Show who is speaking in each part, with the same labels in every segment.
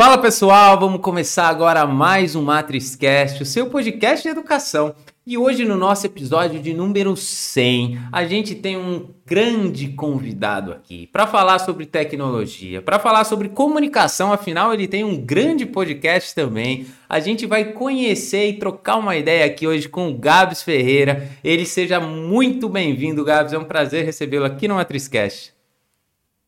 Speaker 1: Fala pessoal, vamos começar agora mais um MatrizCast, o seu podcast de educação. E hoje no nosso episódio de número 100, a gente tem um grande convidado aqui para falar sobre tecnologia, para falar sobre comunicação, afinal ele tem um grande podcast também. A gente vai conhecer e trocar uma ideia aqui hoje com o Gabs Ferreira. Ele seja muito bem-vindo, Gabs, é um prazer recebê-lo aqui no MatrizCast.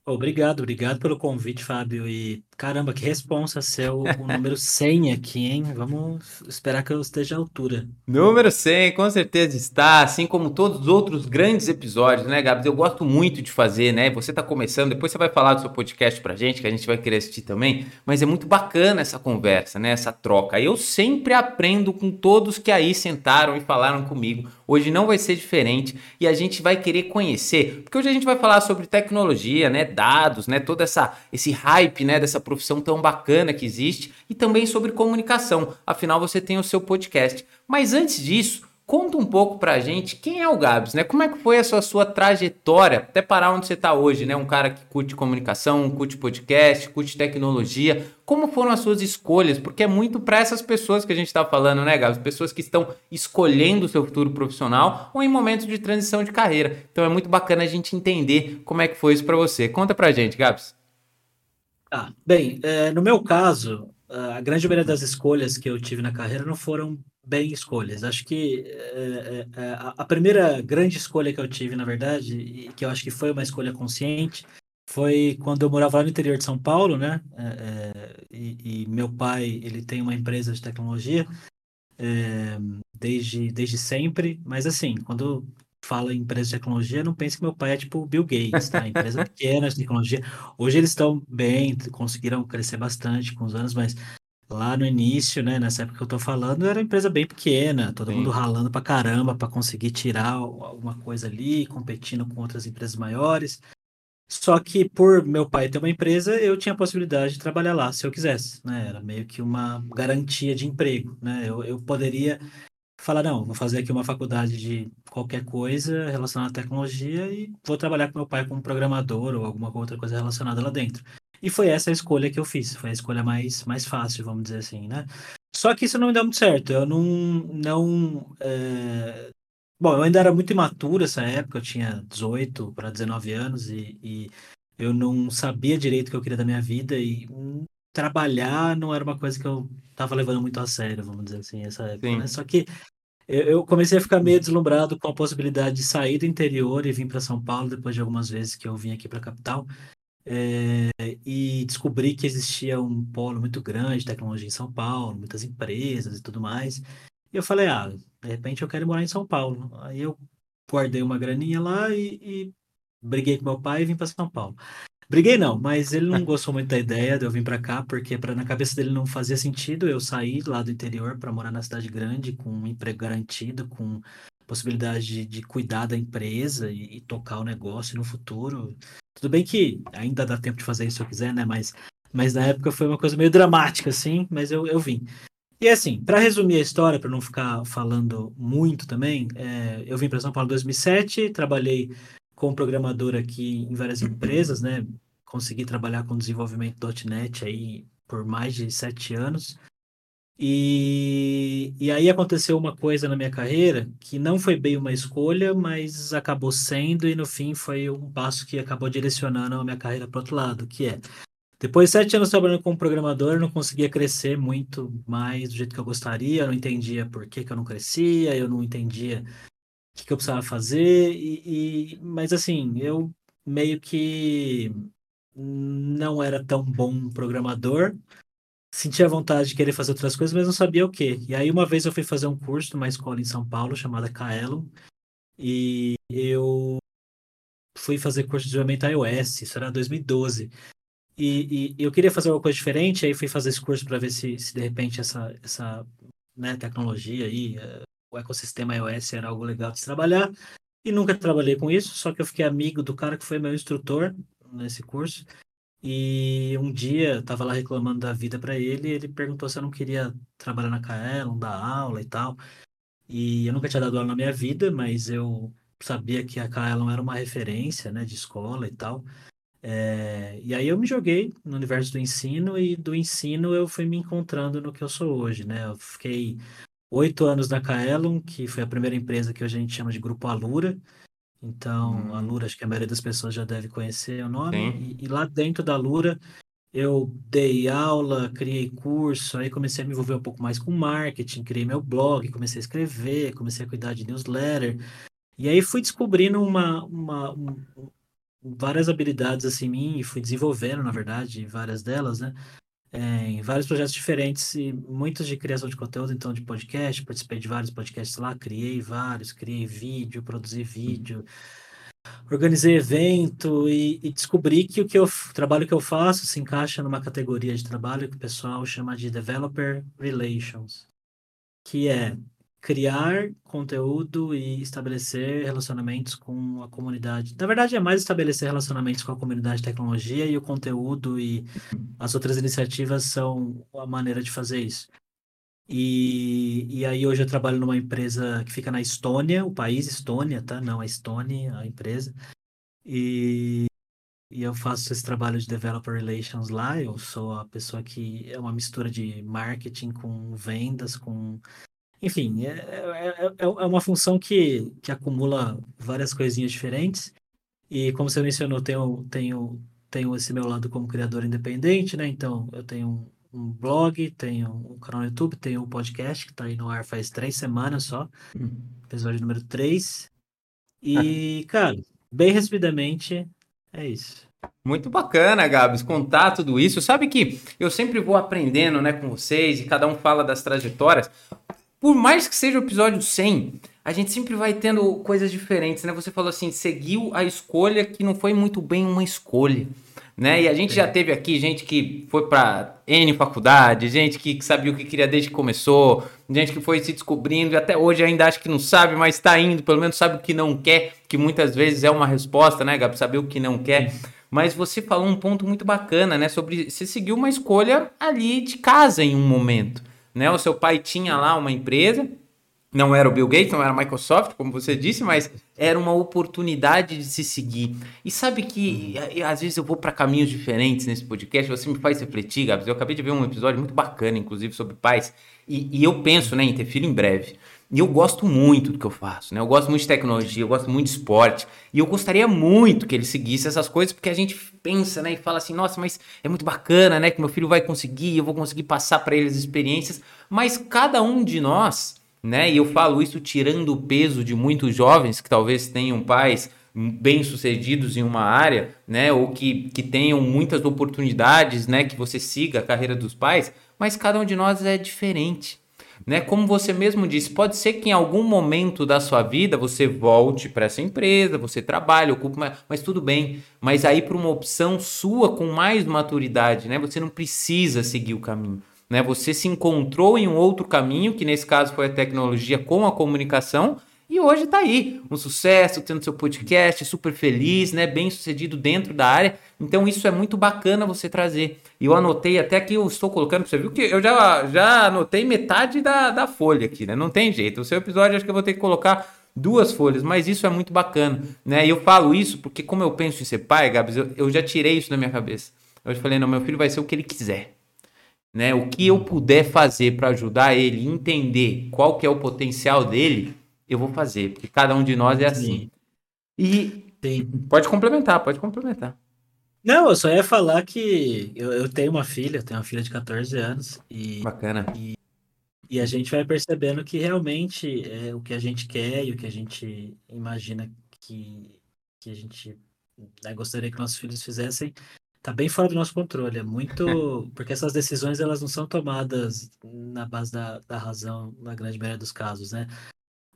Speaker 2: Obrigado, obrigado pelo convite, Fábio. E caramba, que responsa ser o, o número 100 aqui, hein? Vamos esperar que eu esteja à altura.
Speaker 1: Número 100, com certeza está, assim como todos os outros grandes episódios, né, Gabs? Eu gosto muito de fazer, né? Você está começando, depois você vai falar do seu podcast pra gente, que a gente vai querer assistir também, mas é muito bacana essa conversa, né? Essa troca. Eu sempre aprendo com todos que aí sentaram e falaram comigo. Hoje não vai ser diferente e a gente vai querer conhecer, porque hoje a gente vai falar sobre tecnologia, né? dados, né, todo essa, esse hype, né, dessa profissão tão bacana que existe e também sobre comunicação. Afinal, você tem o seu podcast. Mas antes disso, conta um pouco pra gente quem é o Gabs, né? Como é que foi a sua, sua trajetória até parar onde você está hoje, né? Um cara que curte comunicação, curte podcast, curte tecnologia. Como foram as suas escolhas? Porque é muito para essas pessoas que a gente está falando, né, Gabs? Pessoas que estão escolhendo o seu futuro profissional ou em momentos de transição de carreira. Então é muito bacana a gente entender como é que foi isso para você. Conta pra gente, Gabs.
Speaker 2: Ah, bem, é, no meu caso, a grande maioria das escolhas que eu tive na carreira não foram bem escolhas. Acho que é, é, a primeira grande escolha que eu tive, na verdade, e que eu acho que foi uma escolha consciente, foi quando eu morava lá no interior de São Paulo, né? É, e, e, meu pai, ele tem uma empresa de tecnologia desde, desde sempre, mas assim, quando fala em empresa de tecnologia, não pense que meu pai é tipo Bill Gates, tá? Empresa pequena de tecnologia. Hoje eles estão bem, conseguiram crescer bastante com os anos, mas lá no início, né, nessa época que eu tô falando, era uma empresa bem pequena, todo Sim. mundo ralando pra caramba para conseguir tirar alguma coisa ali, competindo com outras empresas maiores. Só que por meu pai ter uma empresa, eu tinha a possibilidade de trabalhar lá se eu quisesse, né? Era meio que uma garantia de emprego, né? Eu, eu poderia falar, não, vou fazer aqui uma faculdade de qualquer coisa relacionada à tecnologia e vou trabalhar com meu pai como programador ou alguma outra coisa relacionada lá dentro. E foi essa a escolha que eu fiz, foi a escolha mais, mais fácil, vamos dizer assim, né? Só que isso não me deu muito certo, eu não... não é... Bom, eu ainda era muito imaturo essa época, eu tinha 18 para 19 anos e, e eu não sabia direito o que eu queria da minha vida e trabalhar não era uma coisa que eu tava levando muito a sério, vamos dizer assim, essa época, né? Só que eu comecei a ficar meio deslumbrado com a possibilidade de sair do interior e vir para São Paulo depois de algumas vezes que eu vim aqui para a capital é, e descobri que existia um polo muito grande de tecnologia em São Paulo, muitas empresas e tudo mais. E eu falei, ah, de repente eu quero morar em São Paulo. Aí eu guardei uma graninha lá e, e briguei com meu pai e vim para São Paulo. Briguei não, mas ele não gostou muito da ideia de eu vir para cá, porque na cabeça dele não fazia sentido eu sair lá do interior para morar na cidade grande, com um emprego garantido, com possibilidade de, de cuidar da empresa e, e, tocar o negócio no futuro. Tudo bem que ainda dá tempo de fazer isso se eu quiser, né? Mas, mas na época foi uma coisa meio dramática, assim, mas eu, eu vim. E assim, para resumir a história, para não ficar falando muito também, é, eu vim para São Paulo em 2007, trabalhei como programador aqui em várias empresas, né? Consegui trabalhar com desenvolvimento .NET aí por mais de sete anos. E, e aí aconteceu uma coisa na minha carreira que não foi bem uma escolha, mas acabou sendo, e no fim foi um passo que acabou direcionando a minha carreira para outro lado, que é depois de sete anos trabalhando como programador, eu não conseguia crescer muito mais do jeito que eu gostaria, eu não entendia por que, que eu não crescia, eu não entendia que, que eu precisava fazer, e, e, mas assim, eu meio que não era tão bom programador, sentia vontade de querer fazer outras coisas, mas não sabia o quê. E aí uma vez eu fui fazer um curso numa escola em São Paulo chamada Kaelon e eu fui fazer curso de desenvolvimento iOS, isso era 2012. E, e, eu queria fazer uma coisa diferente, aí fui fazer esse curso para ver se, se de repente essa, essa né, tecnologia aí, uh, o ecossistema iOS era algo legal de se trabalhar. E nunca trabalhei com isso, só que eu fiquei amigo do cara que foi meu instrutor nesse curso. E um dia eu tava lá reclamando da vida para ele, e ele perguntou se eu não queria trabalhar na Kaelon, dar aula e tal. E eu nunca tinha dado aula na minha vida, mas eu sabia que a Kaelon era uma referência, né, de escola e tal. É, e aí eu me joguei no universo do ensino e do ensino eu fui me encontrando no que eu sou hoje, né? Eu fiquei oito anos na Kaelon, que foi a primeira empresa que hoje a gente chama de Grupo Alura. Então, hum. Alura, acho que a maioria das pessoas já deve conhecer o nome. E, e, lá dentro da Alura, eu dei aula, criei curso, aí comecei a me envolver um pouco mais com marketing, criei meu blog, comecei a escrever, comecei a cuidar de newsletter. E aí fui descobrindo uma, uma um, várias habilidades assim em mim e fui desenvolvendo, na verdade, várias delas, né? É, em vários projetos diferentes e muitos de criação de conteúdo, então de podcast, participei de vários podcasts lá, criei vários, criei vídeo, produzi vídeo, organizei evento e, e descobri que o que eu, o trabalho que eu faço se encaixa numa categoria de trabalho que o pessoal chama de Developer Relations, que é criar conteúdo e estabelecer relacionamentos com a comunidade. Na verdade, é mais estabelecer relacionamentos com a comunidade de tecnologia e o conteúdo e as outras iniciativas são a maneira de fazer isso. E, e aí hoje eu trabalho numa empresa que fica na Estônia, o país Estônia, tá? Não a Estônia, a empresa. E, e eu faço esse trabalho de developer relations lá. Eu sou a pessoa que é uma mistura de marketing com vendas, com enfim, é, é, é, é uma função que, que acumula várias coisinhas diferentes. E como você mencionou, tenho, tenho, tenho esse meu lado como criador independente, né? Então, eu tenho um, um blog, tenho um canal no YouTube, tenho um podcast que está aí no ar faz três semanas só, episódio número 3. E, cara, bem resumidamente, é isso.
Speaker 1: Muito bacana, Gabs, contar tudo isso. Sabe que eu sempre vou aprendendo né, com vocês e cada um fala das trajetórias por mais que seja o episódio 100, a gente sempre vai tendo coisas diferentes, né? Você falou assim, seguiu a escolha que não foi muito bem uma escolha, né? E a gente já teve aqui gente que foi para N faculdade, gente que sabia o que queria desde que começou, gente que foi se descobrindo e até hoje ainda acha que não sabe, mas está indo, pelo menos sabe o que não quer, que muitas vezes é uma resposta, né, Gabi? Saber o que não quer. Mas você falou um ponto muito bacana, né? Sobre você seguiu uma escolha ali de casa em um momento né? O seu pai tinha lá uma empresa, não era o Bill Gates, não era a Microsoft, como você disse, mas era uma oportunidade de se seguir. E sabe que às vezes eu vou para caminhos diferentes nesse podcast, você me faz refletir, Gabs. Eu acabei de ver um episódio muito bacana, inclusive, sobre pais, e, e eu penso né, em ter filho em breve. E eu gosto muito do que eu faço, né? Eu gosto muito de tecnologia, eu gosto muito de esporte. E eu gostaria muito que ele seguisse essas coisas, porque a gente pensa, né? E fala assim, nossa, mas é muito bacana, né? Que meu filho vai conseguir, eu vou conseguir passar para ele as experiências. Mas cada um de nós, né? E eu falo isso tirando o peso de muitos jovens que talvez tenham pais bem-sucedidos em uma área, né? Ou que, que tenham muitas oportunidades, né? Que você siga a carreira dos pais. Mas cada um de nós é diferente. Né? Como você mesmo disse, pode ser que em algum momento da sua vida você volte para essa empresa, você trabalhe, ocupe, mas, mas tudo bem. Mas aí para uma opção sua com mais maturidade, né? Você não precisa seguir o caminho. Né? Você se encontrou em um outro caminho, que nesse caso foi a tecnologia com a comunicação, e hoje está aí, um sucesso, tendo seu podcast, super feliz, né? Bem sucedido dentro da área. Então isso é muito bacana você trazer. E eu anotei até que eu estou colocando, você viu que eu já, já anotei metade da, da folha aqui, né? Não tem jeito. O seu episódio acho que eu vou ter que colocar duas folhas, mas isso é muito bacana, né? E eu falo isso porque como eu penso em ser pai, Gabs, eu, eu já tirei isso da minha cabeça. Eu falei, não, meu filho vai ser o que ele quiser. Né? O que eu puder fazer para ajudar ele a entender qual que é o potencial dele, eu vou fazer, porque cada um de nós é assim. E Sim. pode complementar, pode complementar.
Speaker 2: Não, eu só ia falar que eu, eu tenho uma filha, tenho uma filha de 14 anos e
Speaker 1: bacana.
Speaker 2: E, e a gente vai percebendo que realmente é o que a gente quer e o que a gente imagina que, que a gente né, gostaria que nossos filhos fizessem tá bem fora do nosso controle. É muito. Porque essas decisões elas não são tomadas na base da, da razão, na grande maioria dos casos, né?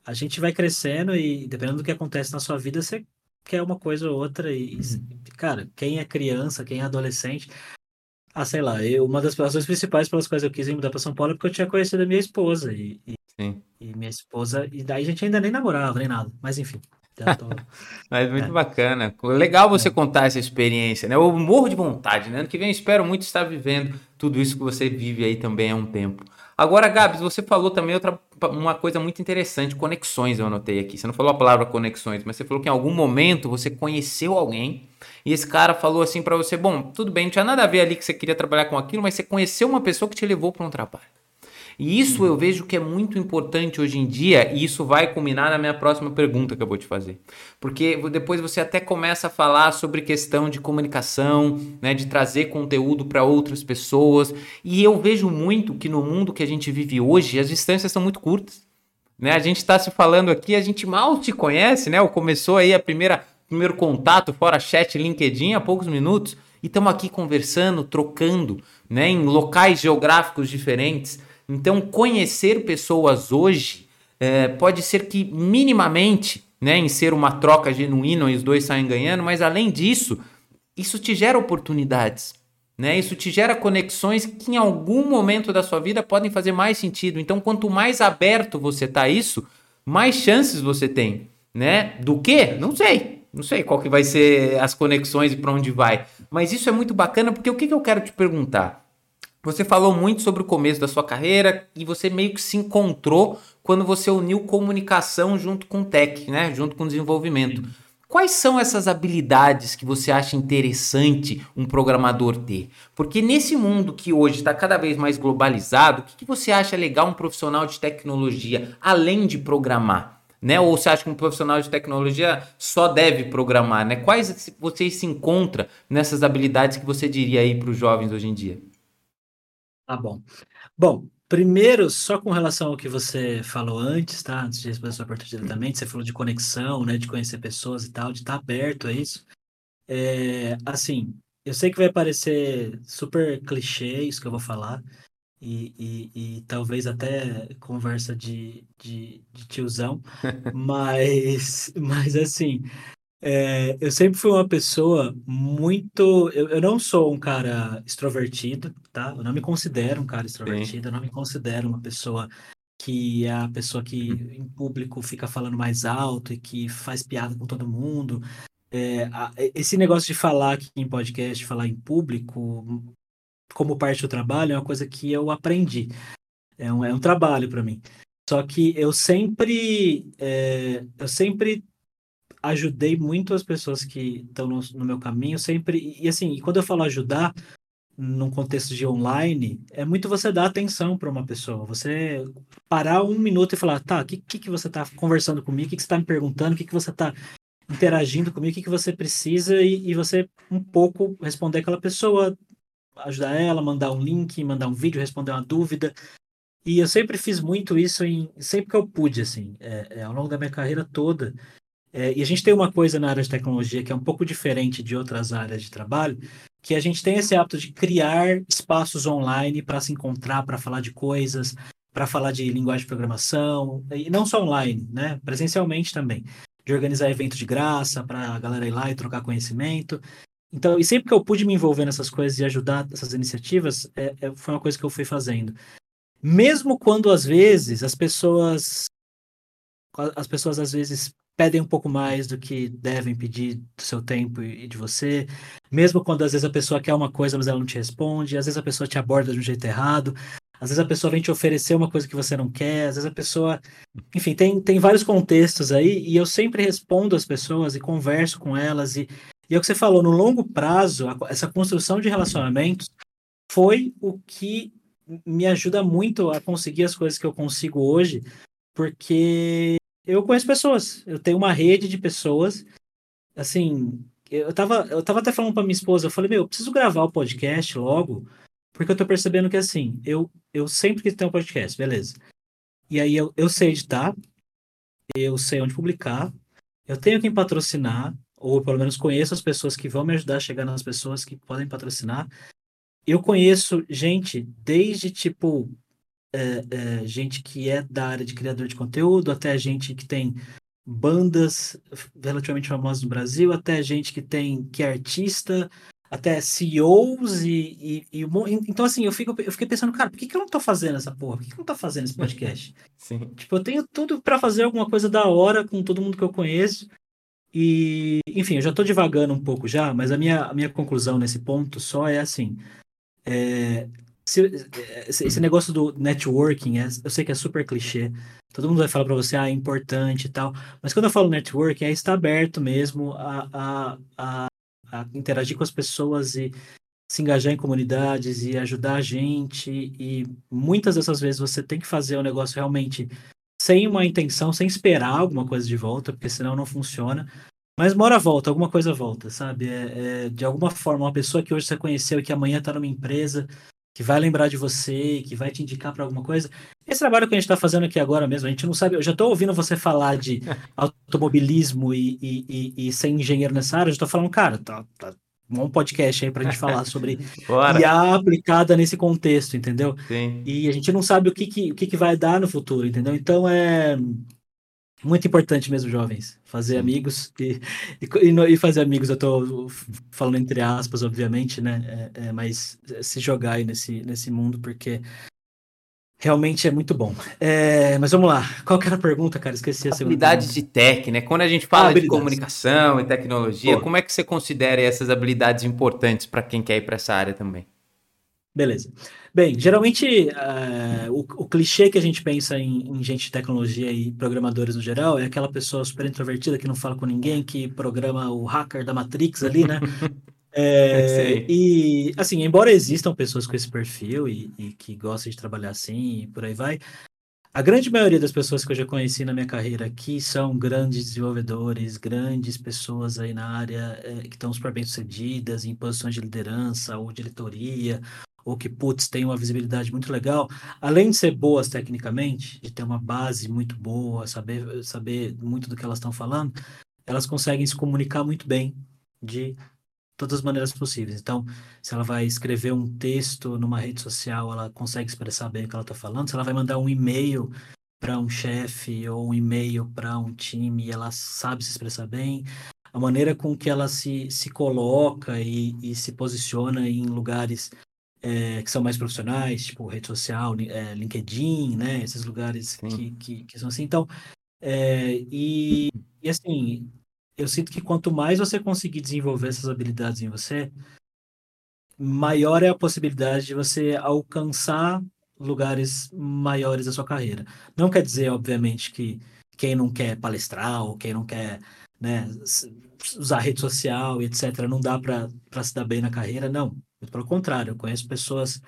Speaker 2: A gente vai crescendo e dependendo do que acontece na sua vida, você quer uma coisa ou outra. E, uhum. cara, quem é criança, quem é adolescente. Ah, sei lá, eu, uma das razões principais pelas quais eu quis ir mudar para São Paulo é porque eu tinha conhecido a minha esposa. E, e, e, minha esposa. E daí a gente ainda nem namorava, nem nada. Mas enfim.
Speaker 1: Tô... Mas muito é. bacana. Legal você é. contar essa experiência, né? Eu morro de vontade, né? Ano que vem eu espero muito estar vivendo tudo isso que você vive aí também há um tempo. Agora, Gabs, você falou também outra, uma coisa muito interessante, conexões, eu anotei aqui. Você não falou a palavra conexões, mas você falou que em algum momento você conheceu alguém e esse cara falou assim para você: bom, tudo bem, não tinha nada a ver ali que você queria trabalhar com aquilo, mas você conheceu uma pessoa que te levou para um trabalho. E isso eu vejo que é muito importante hoje em dia, e isso vai culminar na minha próxima pergunta que eu vou te fazer. Porque depois você até começa a falar sobre questão de comunicação, né, de trazer conteúdo para outras pessoas, e eu vejo muito que no mundo que a gente vive hoje, as distâncias são muito curtas. Né? A gente está se falando aqui, a gente mal te conhece, né? Ou começou aí a primeira primeiro contato fora chat, LinkedIn há poucos minutos e estamos aqui conversando, trocando, né, em locais geográficos diferentes. Então, conhecer pessoas hoje é, pode ser que minimamente, né, em ser uma troca genuína os dois saem ganhando, mas além disso, isso te gera oportunidades. Né? Isso te gera conexões que em algum momento da sua vida podem fazer mais sentido. Então, quanto mais aberto você está a isso, mais chances você tem, né? Do que? Não sei. Não sei qual que vai ser as conexões e para onde vai. Mas isso é muito bacana porque o que, que eu quero te perguntar? Você falou muito sobre o começo da sua carreira e você meio que se encontrou quando você uniu comunicação junto com tech, né? Junto com desenvolvimento. Quais são essas habilidades que você acha interessante um programador ter? Porque nesse mundo que hoje está cada vez mais globalizado, o que, que você acha legal um profissional de tecnologia, além de programar? Né? Ou você acha que um profissional de tecnologia só deve programar? Né? Quais você se encontra nessas habilidades que você diria aí para os jovens hoje em dia?
Speaker 2: Tá bom. Bom, primeiro, só com relação ao que você falou antes, tá? Antes de responder a sua pergunta diretamente, você falou de conexão, né? De conhecer pessoas e tal, de estar aberto a isso. É, assim, eu sei que vai parecer super clichê isso que eu vou falar, e, e, e talvez até conversa de, de, de tiozão, mas, mas assim, é, eu sempre fui uma pessoa muito. Eu, eu, não sou um cara extrovertido, tá? Eu não me considero um cara extrovertido, Sim. eu não me considero uma pessoa que é a pessoa que em público fica falando mais alto e que faz piada com todo mundo. É, a, esse negócio de falar aqui em podcast, falar em público, como parte do trabalho, é uma coisa que eu aprendi. É um, é um trabalho para mim. Só que eu sempre, é, eu sempre ajudei muito as pessoas que estão no, no, meu caminho, sempre. E assim, quando eu falo ajudar, num contexto de online, é muito você dar atenção para uma pessoa. Você parar um minuto e falar, tá, o que, que, que você está conversando comigo? O que, que você está me perguntando? O que, que você está interagindo comigo? O que, que você precisa? E, e você um pouco responder aquela pessoa, ajudar ela, mandar um link, mandar um vídeo, responder uma dúvida. E eu sempre fiz muito isso em sempre que eu pude, assim, é, é, ao longo da minha carreira toda. É, e a gente tem uma coisa na área de tecnologia que é um pouco diferente de outras áreas de trabalho, que a gente tem esse hábito de criar espaços online para se encontrar, para falar de coisas, para falar de linguagem de programação, e não só online, né? Presencialmente também. De organizar eventos de graça para a galera ir lá e trocar conhecimento. Então, e sempre que eu pude me envolver nessas coisas e ajudar essas iniciativas, é, é, foi uma coisa que eu fui fazendo. Mesmo quando às vezes as pessoas as pessoas às vezes pedem um pouco mais do que devem pedir do seu tempo e de você. Mesmo quando às vezes a pessoa quer uma coisa, mas ela não te responde, às vezes a pessoa te aborda de um jeito errado, às vezes a pessoa vem te oferecer uma coisa que você não quer, às vezes a pessoa. Enfim, tem, tem vários contextos aí, e eu sempre respondo às pessoas e converso com elas. E, e é o que você falou, no longo prazo, essa construção de relacionamentos foi o que me ajuda muito a conseguir as coisas que eu consigo hoje, porque eu conheço pessoas, eu tenho uma rede de pessoas, assim, eu tava, eu tava até falando pra minha esposa, eu falei, meu, eu preciso gravar o podcast logo, porque eu tô percebendo que, assim, eu, eu sempre quis ter um podcast, beleza. E aí eu, eu sei editar, eu sei onde publicar, eu tenho quem patrocinar, ou pelo menos conheço as pessoas que vão me ajudar a chegar nas pessoas que podem patrocinar. Eu conheço gente desde, tipo, é, é, gente que é da área de criador de conteúdo, até gente que tem bandas relativamente famosas no Brasil, até gente que tem que é artista, até CEOs e, e, e, então assim, eu, fico, eu fiquei pensando, cara, por que, que eu não tô fazendo essa porra? Por que, que eu não tô fazendo esse podcast? Sim. Tipo, eu tenho tudo para fazer alguma coisa da hora com todo mundo que eu conheço. E, enfim, eu já tô divagando um pouco já, mas a minha, a minha conclusão nesse ponto só é assim: é, esse negócio do networking, é, eu sei que é super clichê, todo mundo vai falar para você, ah, é importante e tal, mas quando eu falo networking, é estar aberto mesmo a, a, a, a interagir com as pessoas e se engajar em comunidades e ajudar a gente, e muitas dessas vezes você tem que fazer o negócio realmente sem uma intenção, sem esperar alguma coisa de volta, porque senão não funciona. Mas uma hora volta, alguma coisa volta, sabe? É, é, de alguma forma, uma pessoa que hoje você conheceu e que amanhã está numa empresa, que vai lembrar de você, que vai te indicar para alguma coisa. Esse trabalho que a gente está fazendo aqui agora mesmo, a gente não sabe. Eu já estou ouvindo você falar de automobilismo e, e, e, e, ser engenheiro nessa área. Eu estou falando, cara, tá, tá um podcast aí para a gente falar sobre IA aplicada nesse contexto, entendeu? Sim. E a gente não sabe o que, que, o que, que vai dar no futuro, entendeu? Então é muito importante mesmo, jovens, fazer Sim. amigos e, e, e, fazer amigos. Eu estou falando entre aspas, obviamente, né? É, é, mas se jogar aí nesse, nesse mundo, porque realmente é muito bom. É, mas vamos lá. Qual que era a pergunta, cara? Esqueci a
Speaker 1: segunda. Habilidades de tech, né? Quando a gente fala de comunicação e tecnologia, Pô. como é que você considera essas habilidades importantes para quem quer ir para essa área também?
Speaker 2: Beleza. Bem, geralmente uh, o, o, clichê que a gente pensa em, em, gente de tecnologia e programadores no geral é aquela pessoa super introvertida que não fala com ninguém, que programa o hacker da Matrix ali, né? É, e assim, embora existam pessoas com esse perfil e, e, que gostam de trabalhar assim e por aí vai, a grande maioria das pessoas que eu já conheci na minha carreira aqui são grandes desenvolvedores, grandes pessoas aí na área é, que estão super bem sucedidas em posições de liderança ou diretoria ou que, putz, tem uma visibilidade muito legal, além de ser boas tecnicamente, de ter uma base muito boa, saber, saber muito do que elas estão falando, elas conseguem se comunicar muito bem de todas as maneiras possíveis. Então, se ela vai escrever um texto numa rede social, ela consegue expressar bem o que ela está falando. Se ela vai mandar um e-mail para um chefe ou um e-mail para um time, ela sabe se expressar bem. A maneira com que ela se, se coloca e, e se posiciona em lugares é, que são mais profissionais, tipo rede social, é, LinkedIn, né? Esses lugares que, que, que, são assim. Então, é, e, e assim, eu sinto que quanto mais você conseguir desenvolver essas habilidades em você, maior é a possibilidade de você alcançar lugares maiores da sua carreira. Não quer dizer, obviamente, que quem não quer palestrar ou quem não quer né, usar rede social, etc., não dá para se dar bem na carreira, não. Pelo contrário, eu conheço pessoas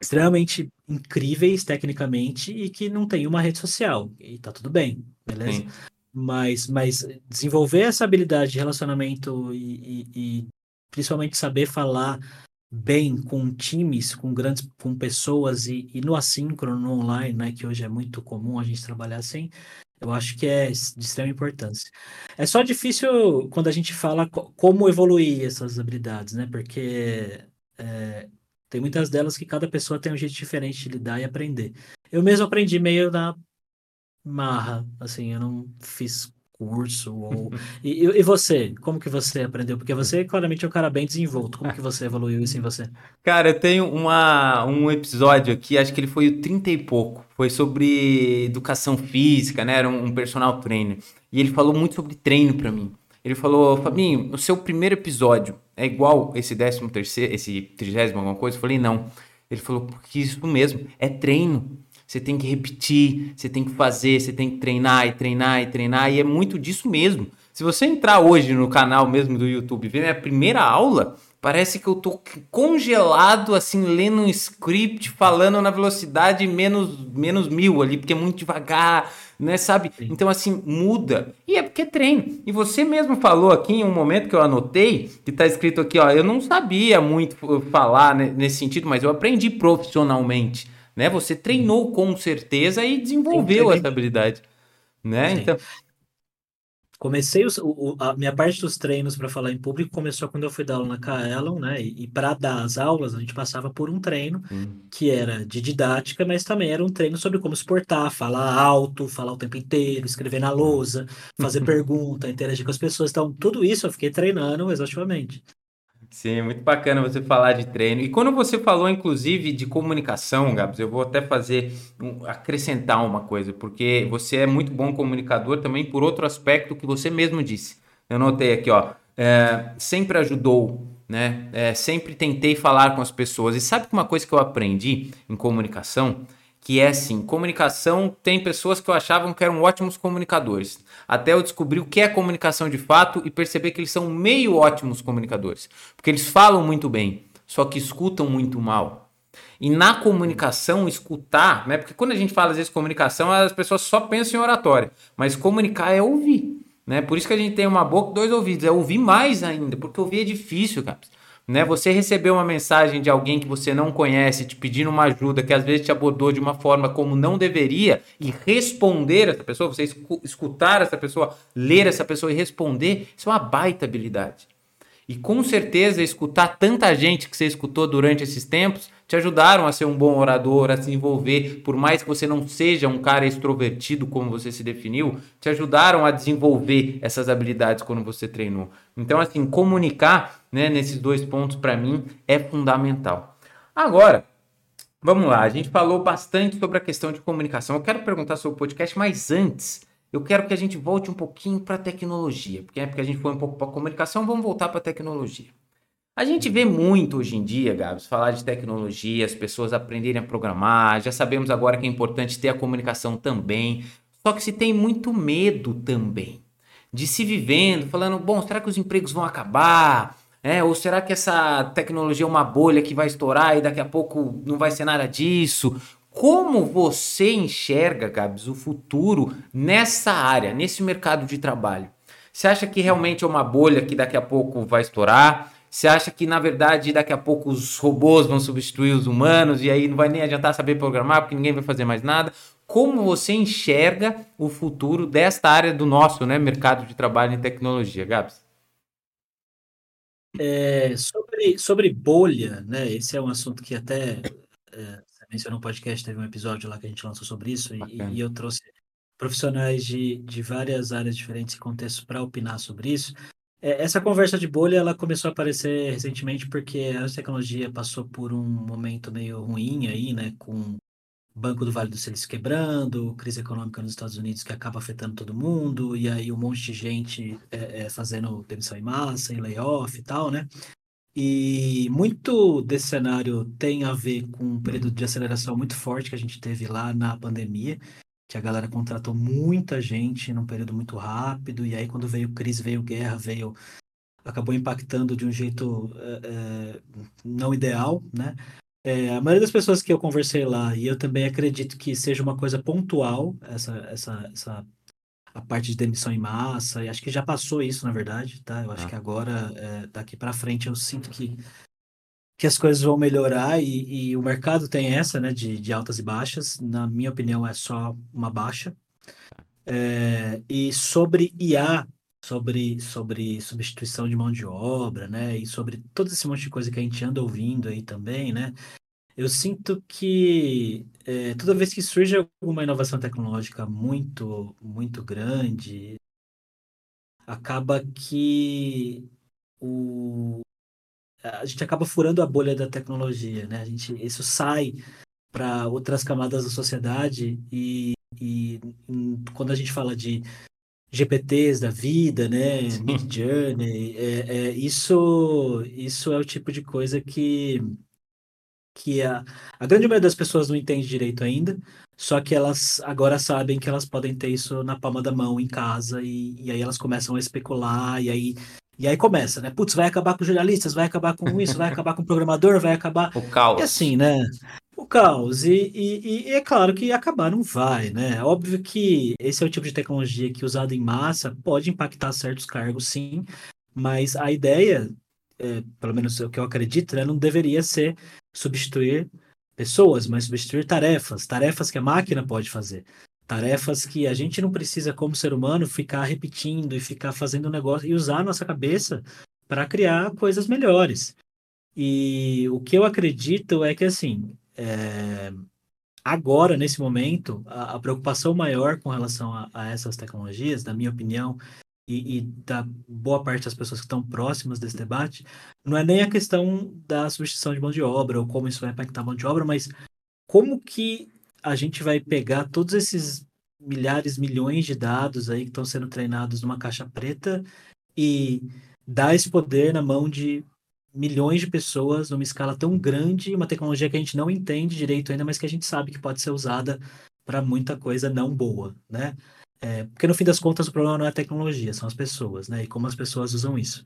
Speaker 2: extremamente incríveis tecnicamente e que não têm uma rede social. E tá tudo bem, beleza? Sim. Mas, mas desenvolver essa habilidade de relacionamento e, e, e principalmente saber falar bem com times, com grandes, com pessoas e, e, no assíncrono, no online, né, que hoje é muito comum a gente trabalhar assim, eu acho que é de extrema importância. É só difícil quando a gente fala como evoluir essas habilidades, né? Porque é, tem muitas delas que cada pessoa tem um jeito diferente de lidar e aprender. Eu mesmo aprendi meio na marra, assim, eu não fiz curso ou e, e, você? Como que você aprendeu? Porque você claramente é um cara bem desenvolto. Como que você evoluiu isso em você?
Speaker 1: Cara eu tenho uma um episódio aqui acho que ele foi o 30 e pouco. Foi sobre educação física né? Era um, um personal trainer. E ele falou muito sobre treino para mim. Ele falou Fabinho o seu primeiro episódio é igual esse décimo terceiro esse trigésimo alguma coisa? Eu falei não. Ele falou porque isso mesmo é treino você tem que repetir, você tem que fazer, você tem que treinar e treinar e treinar, e é muito disso mesmo. Se você entrar hoje no canal mesmo do YouTube e ver minha primeira aula, parece que eu tô congelado, assim, lendo um script, falando na velocidade menos, menos mil ali, porque é muito devagar, né, sabe? Então, assim, muda. E é porque é treino. E você mesmo falou aqui em um momento que eu anotei, que tá escrito aqui, ó, eu não sabia muito falar nesse sentido, mas eu aprendi profissionalmente né? Você treinou com certeza e desenvolveu essa habilidade, né? Sim. Então
Speaker 2: comecei o, a minha parte dos treinos para falar em público começou quando eu fui dar aula na Kaelon, né? E, e para dar as aulas a gente passava por um treino hum. que era de didática, mas também era um treino sobre como se portar, falar alto, falar o tempo inteiro, escrever na lousa, fazer pergunta, interagir com as pessoas. Então tudo isso eu fiquei treinando exaustivamente.
Speaker 1: Sim, muito bacana você falar de treino. E quando você falou, inclusive, de comunicação, Gabs, eu vou até fazer, um, acrescentar uma coisa, porque você é muito bom comunicador também por outro aspecto que você mesmo disse. Eu notei aqui, ó, é, sempre ajudou né? É, sempre tentei falar com as pessoas. E sabe uma coisa que eu aprendi em comunicação? Que é assim, comunicação tem pessoas que eu achavam que eram ótimos comunicadores. Até eu descobri o que é comunicação de fato e perceber que eles são meio ótimos comunicadores. Porque eles falam muito bem, só que escutam muito mal. E na comunicação, escutar, né? Porque quando a gente fala às vezes comunicação, as pessoas só pensam em oratória. Mas comunicar é ouvir. Né? Por isso que a gente tem uma boca e dois ouvidos. É ouvir mais ainda, porque ouvir é difícil, cara. Né? Você receber uma mensagem de alguém que você não conhece, te pedindo uma ajuda, que às vezes te abordou de uma forma como não deveria, e responder essa pessoa, você escutar essa pessoa, ler essa pessoa e responder, isso é uma baita habilidade. E com certeza escutar tanta gente que você escutou durante esses tempos te ajudaram a ser um bom orador, a se envolver, por mais que você não seja um cara extrovertido como você se definiu, te ajudaram a desenvolver essas habilidades quando você treinou. Então, assim, comunicar, né, nesses dois pontos para mim é fundamental. Agora, vamos lá, a gente falou bastante sobre a questão de comunicação. Eu quero perguntar sobre o podcast, mas antes, eu quero que a gente volte um pouquinho para a tecnologia, porque é porque a gente foi um pouco para a comunicação, vamos voltar para a tecnologia. A gente vê muito hoje em dia, Gabs, falar de tecnologia, as pessoas aprenderem a programar. Já sabemos agora que é importante ter a comunicação também. Só que se tem muito medo também de se vivendo, falando, bom, será que os empregos vão acabar? É, ou será que essa tecnologia é uma bolha que vai estourar e daqui a pouco não vai ser nada disso? Como você enxerga, Gabs, o futuro nessa área, nesse mercado de trabalho? Você acha que realmente é uma bolha que daqui a pouco vai estourar? Você acha que, na verdade, daqui a pouco os robôs vão substituir os humanos e aí não vai nem adiantar saber programar porque ninguém vai fazer mais nada? Como você enxerga o futuro desta área do nosso né, mercado de trabalho em tecnologia, Gabs?
Speaker 2: É, sobre, sobre bolha, né? Esse é um assunto que até é, você mencionou no podcast, teve um episódio lá que a gente lançou sobre isso, e, e, eu trouxe profissionais de, de várias áreas diferentes e contextos para opinar sobre isso. É, essa conversa de bolha ela começou a aparecer recentemente porque a tecnologia passou por um momento meio ruim aí, né, com Banco do Vale do Silício quebrando, crise econômica nos Estados Unidos que acaba afetando todo mundo, e aí um monte de gente é, é, fazendo demissão em massa, em layoff e tal, né? E muito desse cenário tem a ver com um período de aceleração muito forte que a gente teve lá na pandemia, que a galera contratou muita gente num período muito rápido, e aí quando veio crise, veio guerra, veio acabou impactando de um jeito é, não ideal, né? É, a maioria das pessoas que eu conversei lá, e eu também acredito que seja uma coisa pontual, essa, essa, essa a parte de demissão em massa, e acho que já passou isso, na verdade, tá? Eu acho ah. que agora, é, daqui para frente, eu sinto que que as coisas vão melhorar e, e o mercado tem essa, né, de, de, altas e baixas. Na minha opinião, é só uma baixa. É, e sobre IA, sobre, sobre substituição de mão de obra, né, e sobre todo esse monte de coisa que a gente anda ouvindo aí também, né, eu sinto que é, toda vez que surge alguma inovação tecnológica muito, muito grande, acaba que o, a gente acaba furando a bolha da tecnologia, né? A gente, isso sai para outras camadas da sociedade e, e quando a gente fala de GPTs da vida, né, Mid Journey, é, é, isso, isso é o tipo de coisa que que a, a grande maioria das pessoas não entende direito ainda, só que elas agora sabem que elas podem ter isso na palma da mão em casa e, e aí elas começam a especular e aí e aí começa, né? Putz, vai acabar com jornalistas, vai acabar com isso, vai acabar com o programador, vai acabar.
Speaker 1: O caos.
Speaker 2: E assim, né? O caos. E, e, e, é claro que acabar não vai, né? É óbvio que esse é o tipo de tecnologia que, usado em massa, pode impactar certos cargos, sim, mas a ideia, é, pelo menos o que eu acredito, né, não deveria ser substituir pessoas, mas substituir tarefas, tarefas que a máquina pode fazer. Tarefas que a gente não precisa, como ser humano, ficar repetindo e ficar fazendo um negócio e usar a nossa cabeça para criar coisas melhores. E o que eu acredito é que, assim, é... agora, nesse momento, a, a, preocupação maior com relação a, a, essas tecnologias, na minha opinião, e, e, da boa parte das pessoas que estão próximas desse debate, não é nem a questão da substituição de mão de obra ou como isso vai impactar a mão de obra, mas como que a gente vai pegar todos esses milhares, milhões de dados aí que estão sendo treinados numa caixa preta e dar esse poder na mão de milhões de pessoas numa escala tão grande, uma tecnologia que a gente não entende direito ainda, mas que a gente sabe que pode ser usada para muita coisa não boa, né? É, porque no fim das contas o problema não é a tecnologia, são as pessoas, né? E como as pessoas usam isso.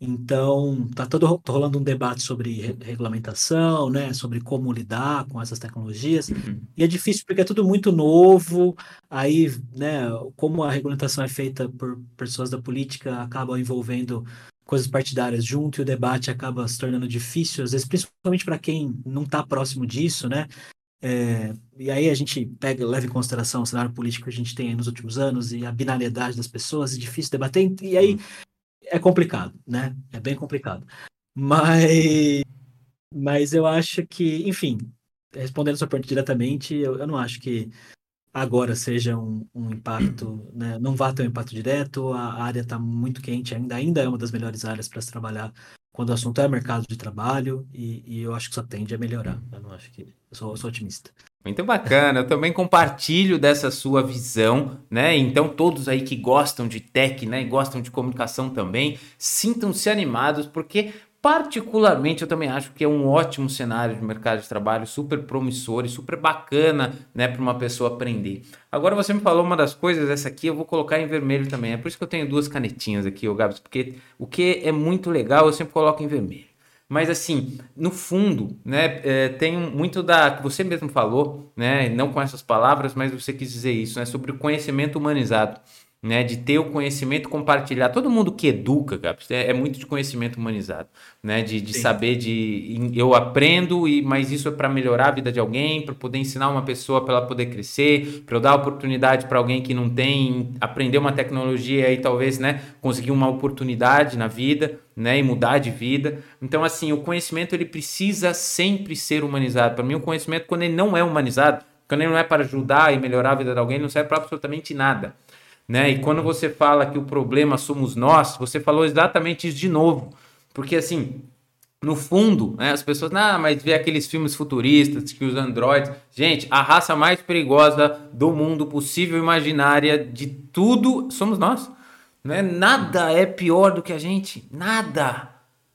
Speaker 2: Então, tá todo tá rolando um debate sobre re regulamentação, né, sobre como lidar com essas tecnologias. Uhum. E é difícil porque é tudo muito novo. Aí, né, como a regulamentação é feita por pessoas da política, acaba envolvendo coisas partidárias junto e o debate acaba se tornando difícil, às vezes, principalmente para quem não está próximo disso, né? É, e aí a gente pega, leva em consideração o cenário político que a gente tem nos últimos anos e a binariedade das pessoas, é difícil debater, e aí é complicado, né? É bem complicado. Mas, mas eu acho que, enfim, respondendo sua pergunta diretamente, eu, eu não acho que agora seja um, um impacto, né? não vá ter um impacto direto, a área está muito quente ainda, ainda é uma das melhores áreas para se trabalhar quando o assunto é mercado de trabalho, e, e, eu acho que só tende a melhorar. Eu não acho que. Eu sou, eu sou otimista.
Speaker 1: Muito bacana, eu também compartilho dessa sua visão, né? Então, todos aí que gostam de tech, né, e gostam de comunicação também, sintam-se animados, porque particularmente eu também acho que é um ótimo cenário de mercado de trabalho, super promissor e super bacana, né, para uma pessoa aprender. Agora você me falou uma das coisas, essa aqui eu vou colocar em vermelho também. É por isso que eu tenho duas canetinhas aqui, ô Gabs, porque o que é muito legal eu sempre coloco em vermelho. Mas assim, no fundo, né, é, tem muito da que você mesmo falou, né, não com essas palavras, mas você quis dizer isso, né, sobre o conhecimento humanizado né, de ter o conhecimento compartilhar. Todo mundo que educa, Gabs, é, é muito de conhecimento humanizado, né, de, de saber de eu aprendo e mas isso é para melhorar a vida de alguém, para poder ensinar uma pessoa para ela poder crescer, para eu dar oportunidade para alguém que não tem aprender uma tecnologia e talvez, né, conseguir uma oportunidade na vida, né, e mudar de vida. Então assim, o conhecimento ele precisa sempre ser humanizado. Para mim o conhecimento quando ele não é humanizado, quando ele não é para ajudar e melhorar a vida de alguém, não serve para absolutamente nada. Né? E quando você fala que o problema somos nós, você falou exatamente isso de novo. Porque assim, no fundo, né, as pessoas, ah, mas vê aqueles filmes futuristas que os androides. Gente, a raça mais perigosa do mundo possível, imaginária, de tudo, somos nós. Né? Nada é pior do que a gente. Nada.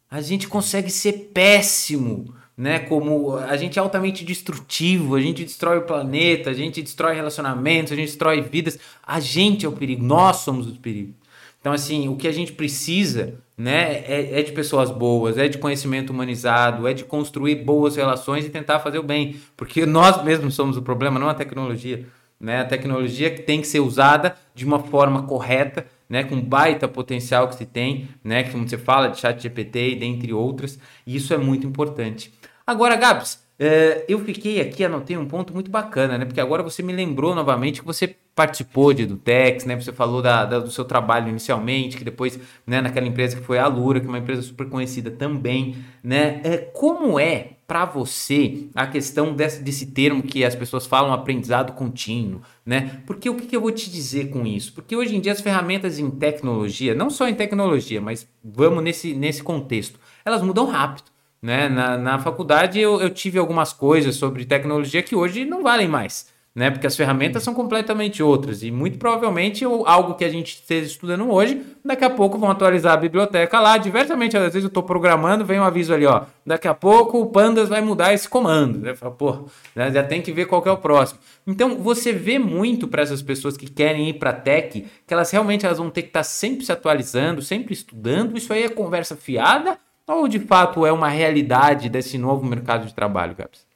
Speaker 1: A gente consegue ser péssimo né? Como a gente é altamente destrutivo, a gente destrói o planeta, a gente destrói relacionamentos, a gente destrói vidas. A gente é o perigo, nós somos o perigo. Então, assim, o que a gente precisa, né, é, é de pessoas boas, é de conhecimento humanizado, é de construir boas relações e tentar fazer o bem, porque nós mesmos somos o problema, não a tecnologia. Né? A tecnologia que tem que ser usada de uma forma correta, né, com baita potencial que se tem, né, como você fala de chat GPT dentre outras, e isso é muito importante. Agora, Gabs, é, eu fiquei aqui, anotei um ponto muito bacana, né? Porque agora você me lembrou novamente que você participou de Edutex, né? Você falou da, da, do seu trabalho inicialmente, que depois, né, naquela empresa que foi a Lura, que é uma empresa super conhecida também, né? É, como é para você a questão desse, desse termo que as pessoas falam aprendizado contínuo, né? Porque o que, que eu vou te dizer com isso? Porque hoje em dia as ferramentas em tecnologia, não só em tecnologia, mas vamos nesse, nesse contexto, elas mudam rápido. Né? Na, na faculdade eu, eu tive algumas coisas sobre tecnologia que hoje não valem mais. Né? Porque as ferramentas são completamente outras e muito provavelmente algo que a gente esteja estudando hoje, daqui a pouco vão atualizar a biblioteca lá, diversamente, às vezes eu estou programando, vem um aviso ali, ó, daqui a pouco o Pandas vai mudar esse comando, né? Fala, pô, né? já tem que ver qual que é o próximo. Então, você vê muito para essas pessoas que querem ir para tech, que elas realmente elas vão ter que estar tá sempre se atualizando, sempre estudando, isso aí é conversa fiada ou de fato é uma realidade desse novo mercado de trabalho, Gabs?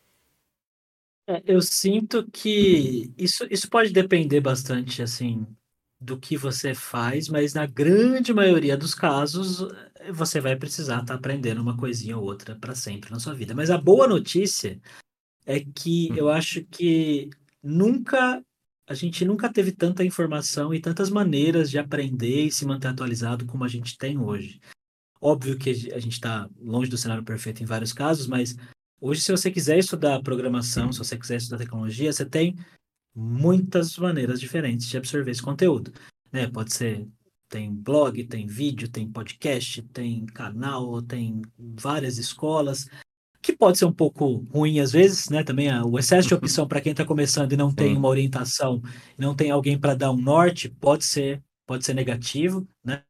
Speaker 2: É, eu sinto que isso, isso pode depender bastante, assim, do que você faz, mas na grande maioria dos casos você vai precisar estar tá aprendendo uma coisinha ou outra para sempre na sua vida. Mas a boa notícia é que hum. eu acho que nunca a gente nunca teve tanta informação e tantas maneiras de aprender e se manter atualizado como a gente tem hoje. Óbvio que a gente está longe do cenário perfeito em vários casos, mas hoje, se você quiser estudar programação, se você quiser estudar tecnologia, você tem muitas maneiras diferentes de absorver esse conteúdo. Né? Pode ser, tem blog, tem vídeo, tem podcast, tem canal, tem várias escolas, que pode ser um pouco ruim às vezes, né? Também o excesso de opção para quem está começando e não tem uma orientação, não tem alguém para dar um norte, pode ser pode ser negativo, né?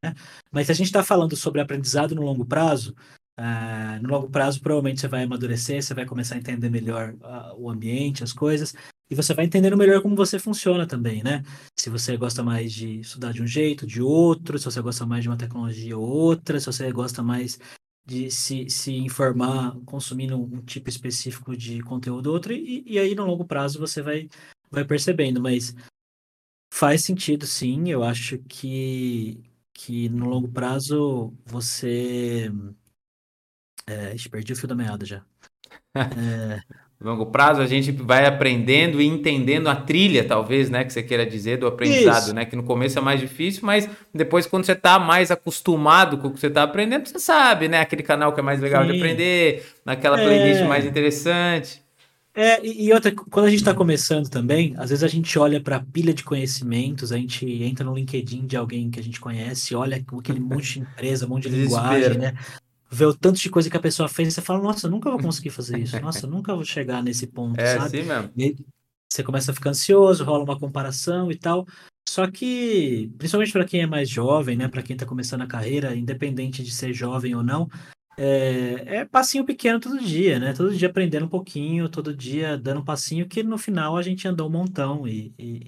Speaker 2: Mas se a gente está falando sobre aprendizado no longo prazo, Uh, no longo prazo, provavelmente você vai amadurecer, você vai começar a entender melhor uh, o ambiente, as coisas, e você vai entendendo melhor como você funciona também, né? Se você gosta mais de estudar de um jeito, de outro, se você gosta mais de uma tecnologia ou outra, se você gosta mais de se, se informar consumindo um tipo específico de conteúdo ou outro, e, e aí no longo prazo você vai, vai percebendo, mas faz sentido sim, eu acho que, que no longo prazo você é, perdi o fio da meada já.
Speaker 1: É... Longo prazo a gente vai aprendendo e entendendo a trilha, talvez, né, que você queira dizer do aprendizado, Isso. né, que no começo é mais difícil, mas depois quando você está mais acostumado com o que você está aprendendo, você sabe, né, aquele canal que é mais legal Sim. de aprender, naquela playlist é... mais interessante.
Speaker 2: É, e outra, quando a gente está começando também, às vezes a gente olha para a pilha de conhecimentos, a gente entra no LinkedIn de alguém que a gente conhece, olha aquele monte de empresa, um monte de linguagem, né? vê o tanto de coisa que a pessoa fez e você fala, nossa, nunca vou conseguir fazer isso, nossa, nunca vou chegar nesse ponto,
Speaker 1: é,
Speaker 2: sabe?
Speaker 1: Sim mesmo.
Speaker 2: E você começa a ficar ansioso, rola uma comparação e tal. Só que, principalmente para quem é mais jovem, né, para quem está começando a carreira, independente de ser jovem ou não, é, é, passinho pequeno todo dia, né? Todo dia aprendendo um pouquinho, todo dia dando um passinho que no final a gente andou um montão e, e,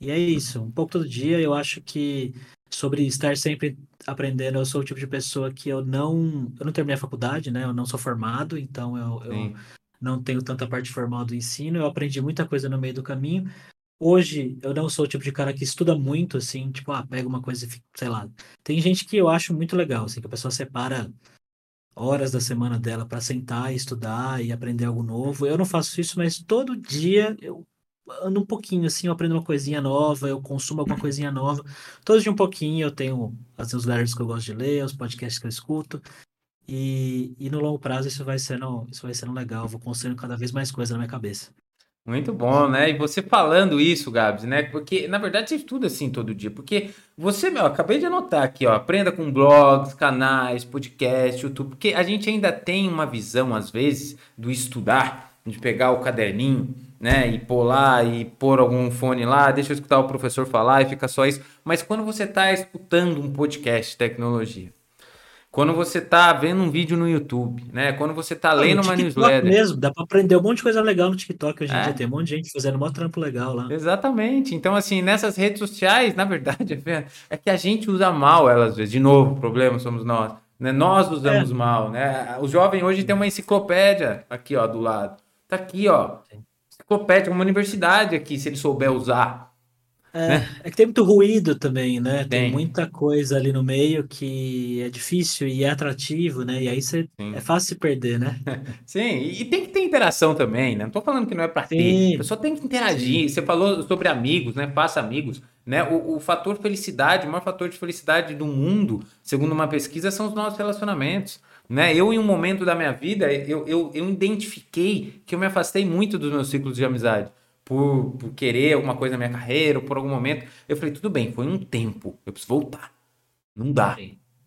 Speaker 2: e é isso, um pouco todo dia. Eu acho que sobre estar sempre aprendendo. Eu sou o tipo de pessoa que eu não, eu não terminei a faculdade, né? Eu não sou formado, então eu, eu não tenho tanta parte formal do ensino. Eu aprendi muita coisa no meio do caminho. Hoje eu não sou o tipo de cara que estuda muito, assim, tipo, ah, pega uma coisa e sei lá. Tem gente que eu acho muito legal, assim, que a pessoa separa horas da semana dela para sentar e estudar e aprender algo novo. Eu não faço isso, mas todo dia eu ando um pouquinho, assim, eu aprendo uma coisinha nova, eu consumo alguma coisinha nova. Todos de um pouquinho, eu tenho as newsletters que eu gosto de ler, os podcasts que eu escuto. E, e no longo prazo isso vai sendo, isso vai sendo legal, eu vou construindo cada vez mais coisa na minha cabeça.
Speaker 1: Muito bom, né? E você falando isso, Gabs, né? Porque, na verdade, você estuda assim todo dia. Porque você, meu, acabei de anotar aqui, ó. Aprenda com blogs, canais, podcast, YouTube. Porque a gente ainda tem uma visão, às vezes, do estudar, de pegar o caderninho né? E pôr lá e pôr algum fone lá, deixa eu escutar o professor falar e fica só isso. Mas quando você está escutando um podcast de tecnologia, quando você está vendo um vídeo no YouTube, né? Quando você está lendo uma newsletter.
Speaker 2: mesmo, dá para aprender um monte de coisa legal no TikTok hoje em é. dia. Tem um monte de gente fazendo um trampo legal lá.
Speaker 1: Exatamente. Então, assim, nessas redes sociais, na verdade, é que a gente usa mal elas, às vezes. De novo, o problema somos nós. Né? Nós usamos é. mal, né? O jovem hoje tem uma enciclopédia aqui, ó, do lado. Tá aqui, ó. Enciclopédia, uma universidade aqui, se ele souber usar.
Speaker 2: É, né? é que tem muito ruído também, né? Tem. tem. muita coisa ali no meio que é difícil e é atrativo, né? E aí você é fácil se perder, né?
Speaker 1: Sim, e tem que ter interação também, né? Não tô falando que não é para ter, pessoa tem que interagir. Sim. Você falou sobre amigos, né? Faça amigos. Né? O, o, fator felicidade, o maior fator de felicidade do mundo, segundo uma pesquisa, são os nossos relacionamentos. Né? Eu, em um momento da minha vida, eu, eu, eu identifiquei que eu me afastei muito dos meus ciclos de amizade. Por, por querer alguma coisa na minha carreira, ou por algum momento. Eu falei, tudo bem, foi um tempo. Eu preciso voltar. Não dá.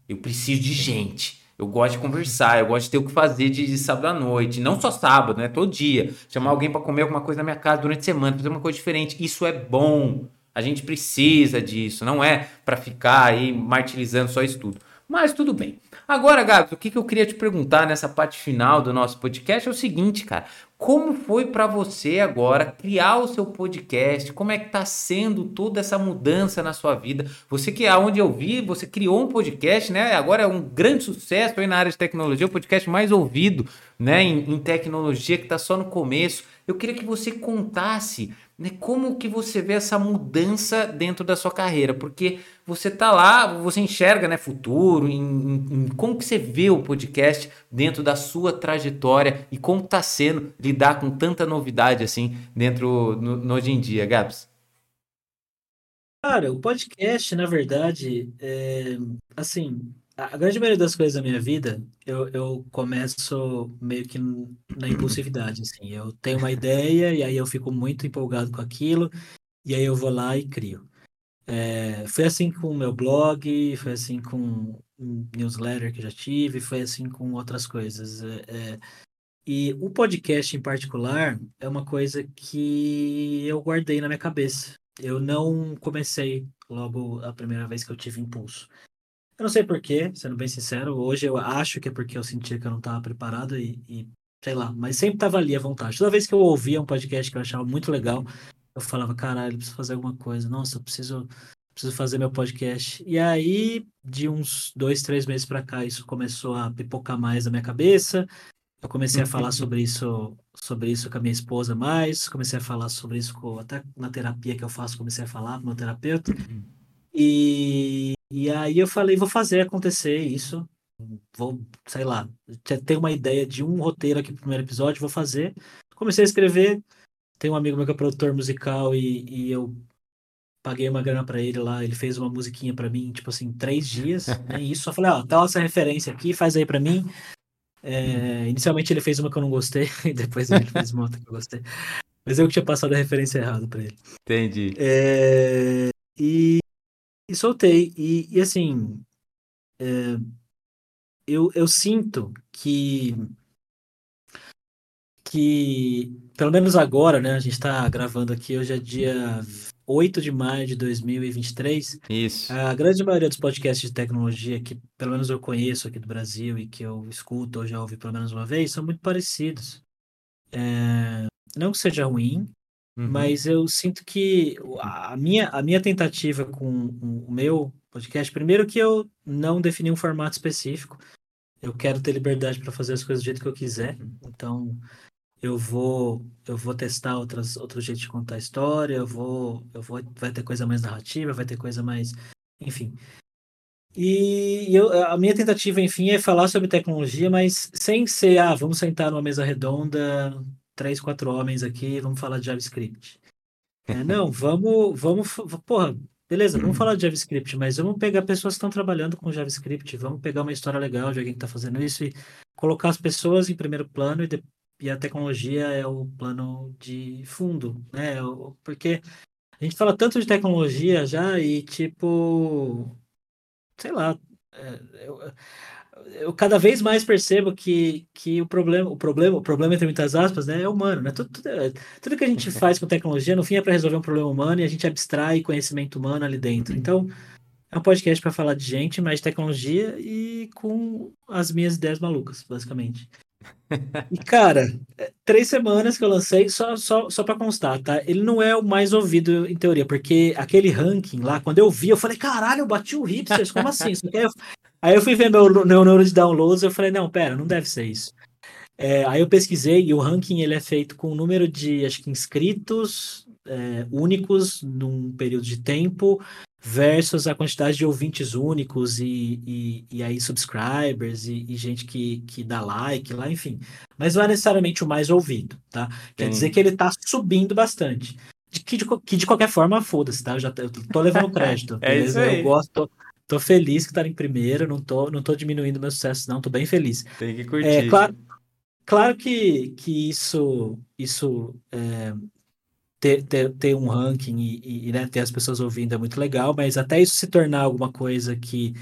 Speaker 1: Eu preciso de gente. Eu gosto de conversar, eu gosto de ter o que fazer de, de sábado à noite. Não só sábado, né? Todo dia. Chamar alguém para comer alguma coisa na minha casa durante a semana, fazer uma coisa diferente. Isso é bom. A gente precisa disso. Não é para ficar aí martirizando só isso tudo. Mas tudo bem. Agora, Gabs, o que, que eu queria te perguntar nessa parte final do nosso podcast é o seguinte, cara. Como foi para você agora criar o seu podcast? Como é que tá sendo toda essa mudança na sua vida? Você que aonde eu vi, você criou um podcast, né? Agora é um grande sucesso aí na área de tecnologia, o podcast mais ouvido, né, em, em tecnologia que tá só no começo. Eu queria que você contasse né, como que você vê essa mudança dentro da sua carreira, porque você tá lá, você enxerga né, futuro, em, em, como que você vê o podcast dentro da sua trajetória e como está sendo lidar com tanta novidade assim dentro no, no hoje em dia, Gabs?
Speaker 2: Cara, o podcast, na verdade, é, assim, a grande maioria das coisas da minha vida, eu, eu começo meio que na impulsividade, assim. Eu tenho uma ideia e aí eu fico muito empolgado com aquilo e aí eu vou lá e crio. É, foi assim com o meu blog, foi assim com newsletter que já tive, foi assim com outras coisas. É, é, e o podcast em particular é uma coisa que eu guardei na minha cabeça. Eu não comecei logo a primeira vez que eu tive impulso. Eu não sei porquê, sendo bem sincero. Hoje eu acho que é porque eu sentia que eu não estava preparado e, e, sei lá, mas sempre estava ali à vontade. Toda vez que eu ouvia um podcast que eu achava muito legal, eu falava, caralho, eu preciso fazer alguma coisa. Nossa, eu preciso, preciso fazer meu podcast. E aí, de uns dois, três meses para cá, isso começou a pipocar mais na minha cabeça. Eu comecei a falar sobre isso, sobre isso com a minha esposa mais, comecei a falar sobre isso com, até na terapia que eu faço, comecei a falar com meu terapeuta. E, e aí eu falei, vou fazer acontecer isso. Vou, sei lá, ter uma ideia de um roteiro aqui pro primeiro episódio, vou fazer. Comecei a escrever. Tem um amigo meu que é produtor musical e, e eu paguei uma grana para ele lá. Ele fez uma musiquinha para mim, tipo assim, três dias. né? isso. Só falei, ó, tá essa referência aqui, faz aí para mim. É, inicialmente ele fez uma que eu não gostei, e depois ele fez uma outra que eu gostei. Mas eu que tinha passado a referência errada para ele.
Speaker 1: Entendi.
Speaker 2: É, e e soltei. E, e assim, é, eu, eu sinto que, que, pelo menos agora, né? A gente está gravando aqui, hoje é dia 8 de maio de 2023.
Speaker 1: Isso.
Speaker 2: A grande maioria dos podcasts de tecnologia que, pelo menos, eu conheço aqui do Brasil e que eu escuto ou já ouvi pelo menos uma vez, são muito parecidos. É, não que seja ruim, Uhum. Mas eu sinto que a minha, a minha tentativa com o meu podcast, primeiro que eu não defini um formato específico. Eu quero ter liberdade para fazer as coisas do jeito que eu quiser. Então, eu vou eu vou testar outras outros jeitos de contar a história, eu vou eu vou vai ter coisa mais narrativa, vai ter coisa mais, enfim. E eu, a minha tentativa, enfim, é falar sobre tecnologia, mas sem ser, ah, vamos sentar numa mesa redonda, três, quatro homens aqui, vamos falar de JavaScript. É, não, vamos, vamos, porra, beleza, vamos falar de JavaScript, mas vamos pegar pessoas que estão trabalhando com JavaScript, vamos pegar uma história legal de alguém que está fazendo isso e colocar as pessoas em primeiro plano e, de, e a tecnologia é o plano de fundo, né? Porque a gente fala tanto de tecnologia já e tipo, sei lá, é, eu, eu cada vez mais percebo que, que o problema, o problema, o problema entre muitas aspas, né, é humano, né? Tudo, tudo, tudo que a gente faz com tecnologia, no fim é para resolver um problema humano e a gente abstrai conhecimento humano ali dentro. Então, é um podcast para falar de gente, mais de tecnologia e com as minhas ideias malucas, basicamente. E, cara, é, três semanas que eu lancei, só, só, só para constar, tá? Ele não é o mais ouvido em teoria, porque aquele ranking lá, quando eu vi, eu falei, caralho, eu bati o hipsters, como assim? Isso aqui é Aí eu fui ver meu, meu número de downloads eu falei, não, pera, não deve ser isso. É, aí eu pesquisei e o ranking ele é feito com o número de, acho que, inscritos é, únicos num período de tempo versus a quantidade de ouvintes únicos e, e, e aí subscribers e, e, gente que, que dá like lá, enfim. Mas não é necessariamente o mais ouvido, tá? Quer Sim. dizer que ele tá subindo bastante. De, que, de, que de qualquer forma, foda-se, tá? Eu já eu tô levando crédito.
Speaker 1: é beleza? isso aí.
Speaker 2: Eu gosto, Tô feliz que tá em primeiro, não tô, não tô diminuindo meu sucesso, não, tô bem feliz.
Speaker 1: Tem que curtir.
Speaker 2: É, claro, claro que, que isso, isso é, ter, ter, ter um ranking e, e né, ter as pessoas ouvindo é muito legal, mas até isso se tornar alguma coisa que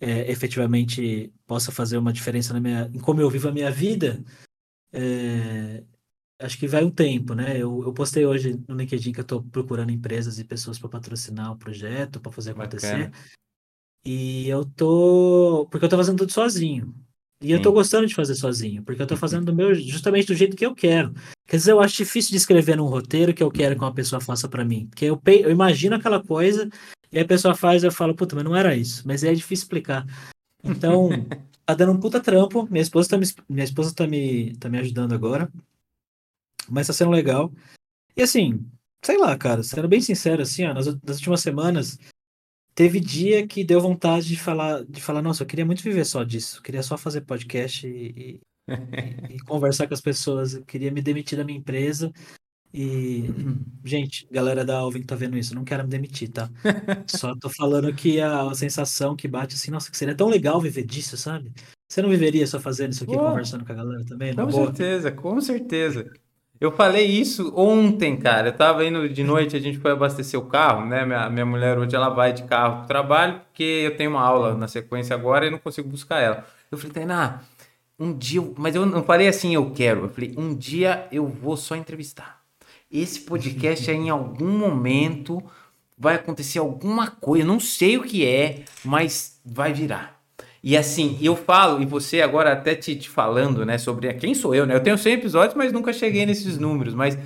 Speaker 2: é, efetivamente possa fazer uma diferença na minha, em como eu vivo a minha vida, é, acho que vai um tempo, né? Eu, eu postei hoje no LinkedIn que eu estou procurando empresas e pessoas para patrocinar o projeto, para fazer acontecer. Bacana. E eu tô. Porque eu tô fazendo tudo sozinho. E eu tô gostando de fazer sozinho, porque eu tô fazendo do meu, justamente do jeito que eu quero. Quer dizer, eu acho difícil de escrever num roteiro que eu quero que uma pessoa faça para mim. Porque eu, eu imagino aquela coisa, e a pessoa faz, eu falo, puta, mas não era isso. Mas é difícil explicar. Então, tá dando um puta trampo. Minha esposa tá me, minha esposa tá me, tá me ajudando agora. Mas tá sendo legal. E assim, sei lá, cara, sendo bem sincero, assim, ó, nas, nas últimas semanas, Teve dia que deu vontade de falar, de falar, nossa, eu queria muito viver só disso. Eu queria só fazer podcast e, e, e conversar com as pessoas. Eu queria me demitir da minha empresa. E, gente, galera da Alvin que tá vendo isso, não quero me demitir, tá? Só tô falando que a, sensação que bate assim, nossa, que seria tão legal viver disso, sabe? Você não viveria só fazendo isso aqui, Pô, conversando com a galera também?
Speaker 1: Com certeza, com certeza. Eu falei isso ontem, cara. Eu tava indo de noite, a gente foi abastecer o carro, né? Minha, minha mulher hoje ela vai de carro pro trabalho, porque eu tenho uma aula na sequência agora e não consigo buscar ela. Eu falei, Tainá, um dia, mas eu não falei assim, eu quero. Eu falei, um dia eu vou só entrevistar. Esse podcast em algum momento vai acontecer alguma coisa, não sei o que é, mas vai virar. E assim, eu falo, e você agora até te, te falando, né, sobre quem sou eu, né? Eu tenho 100 episódios, mas nunca cheguei nesses números. Mas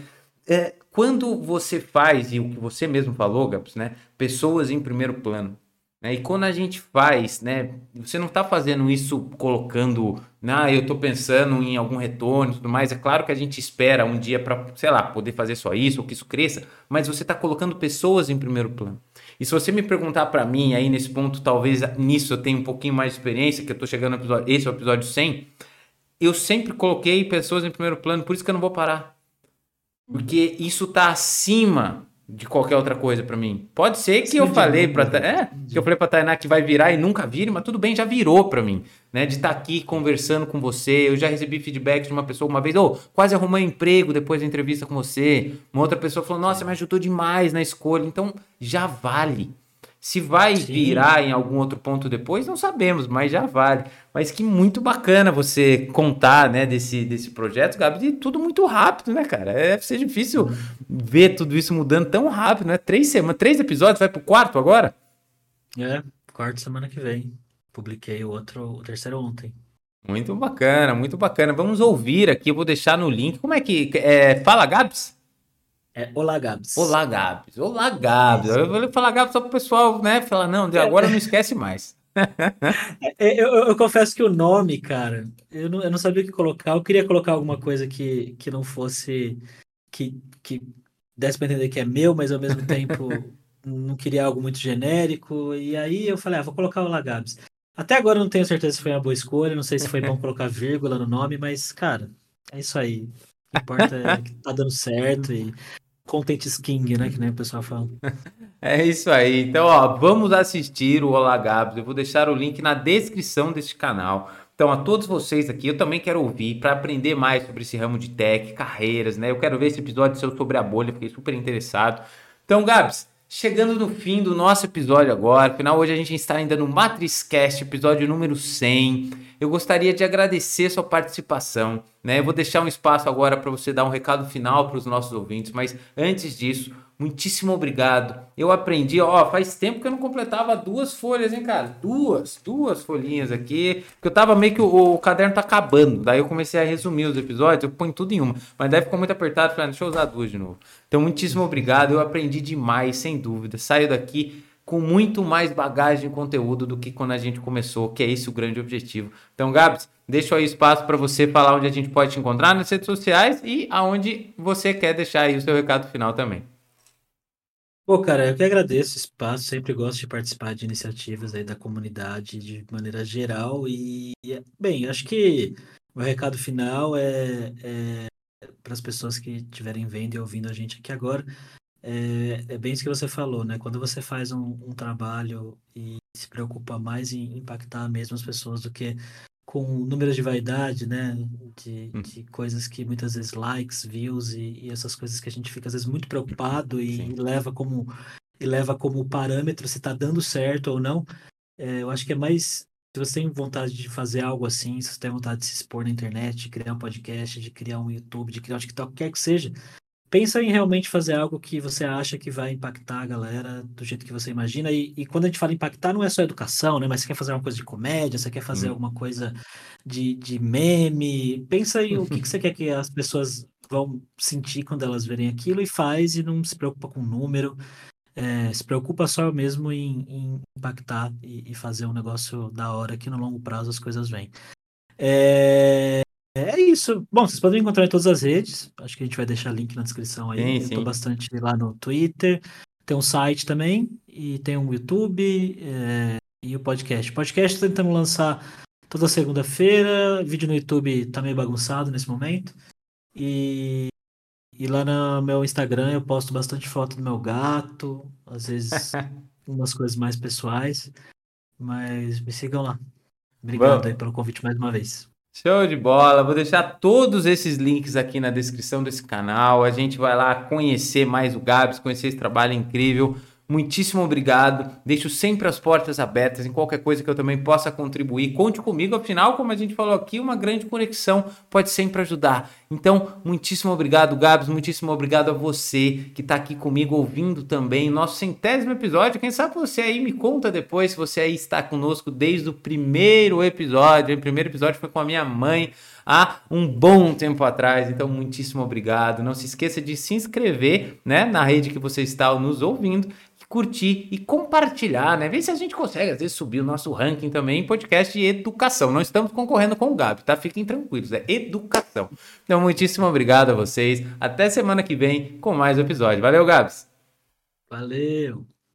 Speaker 1: é, quando você faz, e o que você mesmo falou, Gabs, né? Pessoas em primeiro plano. Né? E quando a gente faz, né? Você não está fazendo isso colocando, ah, eu estou pensando em algum retorno e tudo mais. É claro que a gente espera um dia para, sei lá, poder fazer só isso ou que isso cresça, mas você está colocando pessoas em primeiro plano. E se você me perguntar para mim, aí nesse ponto, talvez nisso eu tenho um pouquinho mais de experiência, que eu tô chegando no episódio, esse é o episódio 100, eu sempre coloquei pessoas em primeiro plano, por isso que eu não vou parar. Porque isso tá acima de qualquer outra coisa para mim. Pode ser que Sim, eu falei para é, que eu falei para Tainá que vai virar e nunca vire, mas tudo bem, já virou para mim, né? De estar tá aqui conversando com você. Eu já recebi feedback de uma pessoa uma vez, oh, quase arrumei um emprego depois da entrevista com você. Uma outra pessoa falou: "Nossa, me ajudou demais na escolha". Então, já vale. Se vai Sim. virar em algum outro ponto depois, não sabemos, mas já vale. Mas que muito bacana você contar, né, desse, desse projeto, Gabi, e tudo muito rápido, né, cara? É, ser difícil ver tudo isso mudando tão rápido, né? Três semanas, três episódios, vai pro quarto agora?
Speaker 2: É, quarto semana que vem. Publiquei o outro, o terceiro ontem.
Speaker 1: Muito bacana, muito bacana. Vamos ouvir aqui, eu vou deixar no link. Como é que. É, fala, Gabs?
Speaker 2: É Olá Gabs.
Speaker 1: Olá Gabs. Olá Gabs. Eu vou falar Gabs só pro pessoal, né? Falar, não, de agora não esquece mais.
Speaker 2: É, eu, eu, eu, confesso que o nome, cara, eu não, eu não sabia o que colocar. Eu queria colocar alguma coisa que, que não fosse. que, que desse pra entender que é meu, mas ao mesmo tempo não queria algo muito genérico. E aí eu falei, ah, vou colocar o Gabs. Até agora eu não tenho certeza se foi uma boa escolha, não sei se foi bom colocar vírgula no nome, mas, cara, é isso aí. O que importa é que tá dando certo e Content King, né? Que nem o pessoal fala.
Speaker 1: É isso aí. Então, ó, vamos assistir o Olá Gabs. Eu vou deixar o link na descrição deste canal. Então, a todos vocês aqui, eu também quero ouvir para aprender mais sobre esse ramo de tech, carreiras, né? Eu quero ver esse episódio seu sobre a bolha, fiquei super interessado. Então, Gabs, chegando no fim do nosso episódio agora, afinal, hoje a gente está ainda no MatrizCast, episódio número 100 eu gostaria de agradecer sua participação. Né? Eu vou deixar um espaço agora para você dar um recado final para os nossos ouvintes, mas antes disso, muitíssimo obrigado. Eu aprendi, ó, faz tempo que eu não completava duas folhas, hein, cara? Duas, duas folhinhas aqui, porque eu tava meio que o, o caderno tá acabando. Daí eu comecei a resumir os episódios, eu ponho tudo em uma, mas daí ficou muito apertado, falei, ah, deixa eu usar duas de novo. Então, muitíssimo obrigado, eu aprendi demais, sem dúvida. Saio daqui com muito mais bagagem e conteúdo do que quando a gente começou, que é esse o grande objetivo. Então, Gabs, deixo aí espaço para você falar onde a gente pode te encontrar nas redes sociais e aonde você quer deixar aí o seu recado final também.
Speaker 2: Pô, cara, eu que agradeço o espaço, sempre gosto de participar de iniciativas aí da comunidade de maneira geral e, bem, acho que o recado final é, é para as pessoas que estiverem vendo e ouvindo a gente aqui agora, é, é, bem isso que você falou, né? Quando você faz um, um, trabalho e se preocupa mais em impactar mesmo as pessoas do que com números de vaidade, né? De, hum. de coisas que muitas vezes likes, views e, e, essas coisas que a gente fica às vezes muito preocupado e, leva como e leva como parâmetro se está dando certo ou não. É, eu acho que é mais se você tem vontade de fazer algo assim, se você tem vontade de se expor na internet, de criar um podcast, de criar um YouTube, de criar um TikTok, quer que seja, pensa em realmente fazer algo que você acha que vai impactar a galera do jeito que você imagina. E, e, quando a gente fala impactar, não é só educação, né? Mas você quer fazer uma coisa de comédia, você quer fazer hum. alguma coisa de, de meme. Pensa em o que, que você quer que as pessoas vão sentir quando elas verem aquilo e faz e não se preocupa com o número. É, se preocupa só mesmo em, em impactar e, e, fazer um negócio da hora que no longo prazo as coisas vêm. É, é isso. Bom, vocês podem encontrar em todas as redes. Acho que a gente vai deixar link na descrição aí. Sim, Eu sim. tô bastante lá no Twitter. Tem um site também. E tem um YouTube é, e o podcast. Podcast tentamos lançar toda segunda-feira. Vídeo no YouTube tá meio bagunçado nesse momento. E, e lá no meu Instagram eu posto bastante foto do meu gato. Às vezes umas coisas mais pessoais. Mas me sigam lá. Obrigado Bom. aí pelo convite mais uma vez.
Speaker 1: Show de bola! Vou deixar todos esses links aqui na descrição desse canal. A gente vai lá conhecer mais o Gabs, conhecer esse trabalho incrível. Muitíssimo obrigado. Deixo sempre as portas abertas em qualquer coisa que eu também possa contribuir. Conte comigo, afinal, como a gente falou aqui, uma grande conexão pode sempre ajudar. Então, muitíssimo obrigado, Gabs. Muitíssimo obrigado a você que está aqui comigo ouvindo também nosso centésimo episódio. Quem sabe você aí me conta depois se você aí está conosco desde o primeiro episódio. O primeiro episódio foi com a minha mãe há um bom tempo atrás. Então, muitíssimo obrigado. Não se esqueça de se inscrever né, na rede que você está nos ouvindo, curtir e compartilhar, né? Ver se a gente consegue, às vezes, subir o nosso ranking também em podcast de educação. Não estamos concorrendo com o Gabi, tá? Fiquem tranquilos, é educação. Então, muitíssimo obrigado a vocês. Até semana que vem com mais um episódio. Valeu, Gabs!
Speaker 2: Valeu!